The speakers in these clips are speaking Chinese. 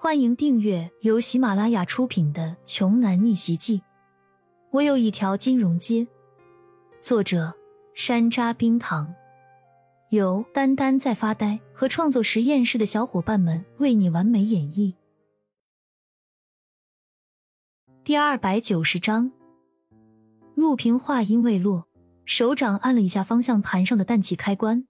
欢迎订阅由喜马拉雅出品的《穷男逆袭记》。我有一条金融街。作者：山楂冰糖，由丹丹在发呆和创作实验室的小伙伴们为你完美演绎。第二百九十章，陆平话音未落，手掌按了一下方向盘上的氮气开关，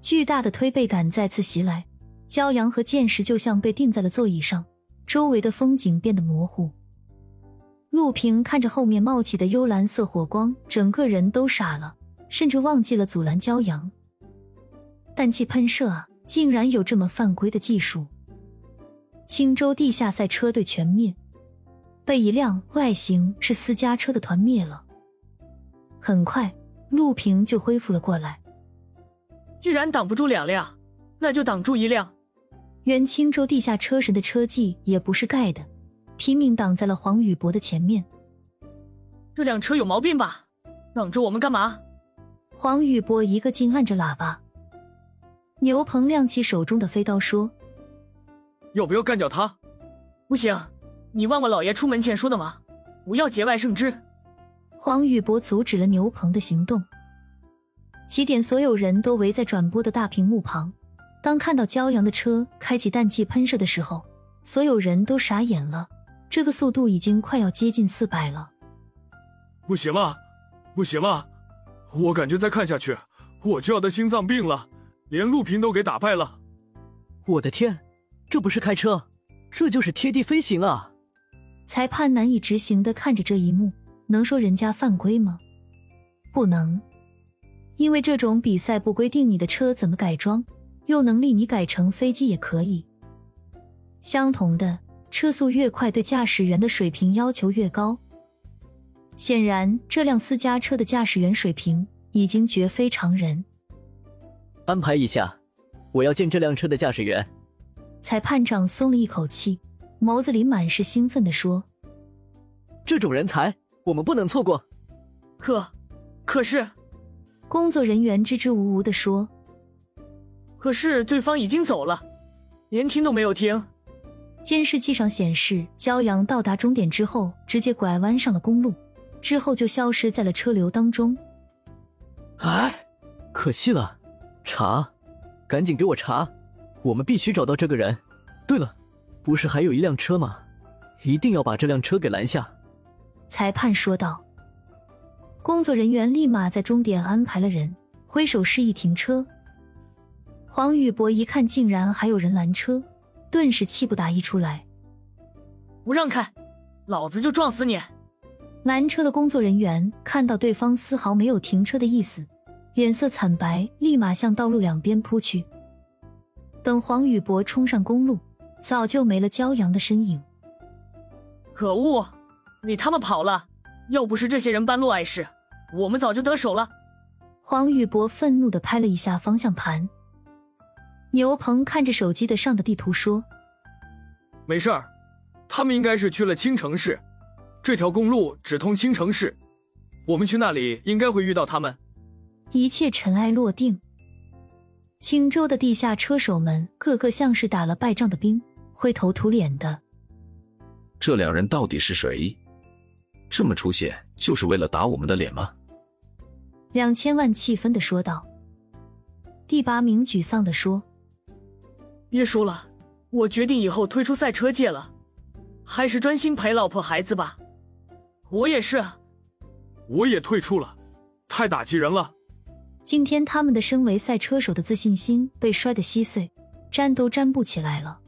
巨大的推背感再次袭来。骄阳和剑石就像被钉在了座椅上，周围的风景变得模糊。陆平看着后面冒起的幽蓝色火光，整个人都傻了，甚至忘记了阻拦骄阳。氮气喷射啊，竟然有这么犯规的技术！青州地下赛车队全灭，被一辆外形是私家车的团灭了。很快，陆平就恢复了过来。居然挡不住两辆，那就挡住一辆。原青州地下车神的车技也不是盖的，拼命挡在了黄宇博的前面。这辆车有毛病吧？挡着我们干嘛？黄宇博一个劲按着喇叭。牛鹏亮起手中的飞刀说：“要不要干掉他？”不行，你忘了老爷出门前说的吗？不要节外生枝。黄宇博阻止了牛鹏的行动。起点所有人都围在转播的大屏幕旁。当看到骄阳的车开启氮气喷射的时候，所有人都傻眼了。这个速度已经快要接近四百了，不行了，不行了！我感觉再看下去，我就要得心脏病了。连陆平都给打败了，我的天，这不是开车，这就是贴地飞行啊！裁判难以执行的看着这一幕，能说人家犯规吗？不能，因为这种比赛不规定你的车怎么改装。有能力，你改成飞机也可以。相同的，车速越快，对驾驶员的水平要求越高。显然，这辆私家车的驾驶员水平已经绝非常人。安排一下，我要见这辆车的驾驶员。裁判长松了一口气，眸子里满是兴奋地说：“这种人才，我们不能错过。”可，可是，工作人员支支吾吾地说。可是对方已经走了，连听都没有听。监视器上显示，骄阳到达终点之后，直接拐弯上了公路，之后就消失在了车流当中。哎，可惜了！查，赶紧给我查！我们必须找到这个人。对了，不是还有一辆车吗？一定要把这辆车给拦下！裁判说道。工作人员立马在终点安排了人，挥手示意停车。黄宇博一看，竟然还有人拦车，顿时气不打一处来：“不让开，老子就撞死你！”拦车的工作人员看到对方丝毫没有停车的意思，脸色惨白，立马向道路两边扑去。等黄宇博冲上公路，早就没了骄阳的身影。可恶，你他妈跑了！要不是这些人半路碍事，我们早就得手了。黄宇博愤怒的拍了一下方向盘。牛鹏看着手机的上的地图说：“没事儿，他们应该是去了青城市，这条公路只通青城市，我们去那里应该会遇到他们。”一切尘埃落定，青州的地下车手们个个像是打了败仗的兵，灰头土脸的。这两人到底是谁？这么出现就是为了打我们的脸吗？两千万气愤的说道。第八名沮丧的说。别说了，我决定以后退出赛车界了，还是专心陪老婆孩子吧。我也是，我也退出了，太打击人了。今天他们的身为赛车手的自信心被摔得稀碎，粘都粘不起来了。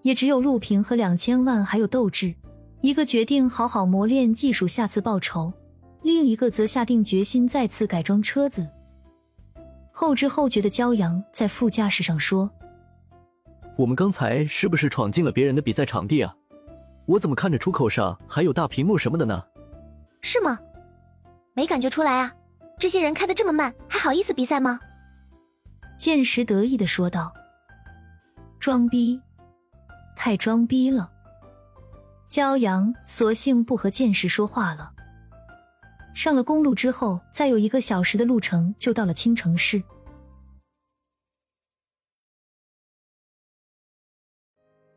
也只有陆平和两千万还有斗志，一个决定好好磨练技术，下次报仇；另一个则下定决心再次改装车子。后知后觉的骄阳在副驾驶上说。我们刚才是不是闯进了别人的比赛场地啊？我怎么看着出口上还有大屏幕什么的呢？是吗？没感觉出来啊！这些人开的这么慢，还好意思比赛吗？剑石得意的说道：“装逼，太装逼了。”骄阳索性不和剑石说话了。上了公路之后，再有一个小时的路程就到了青城市。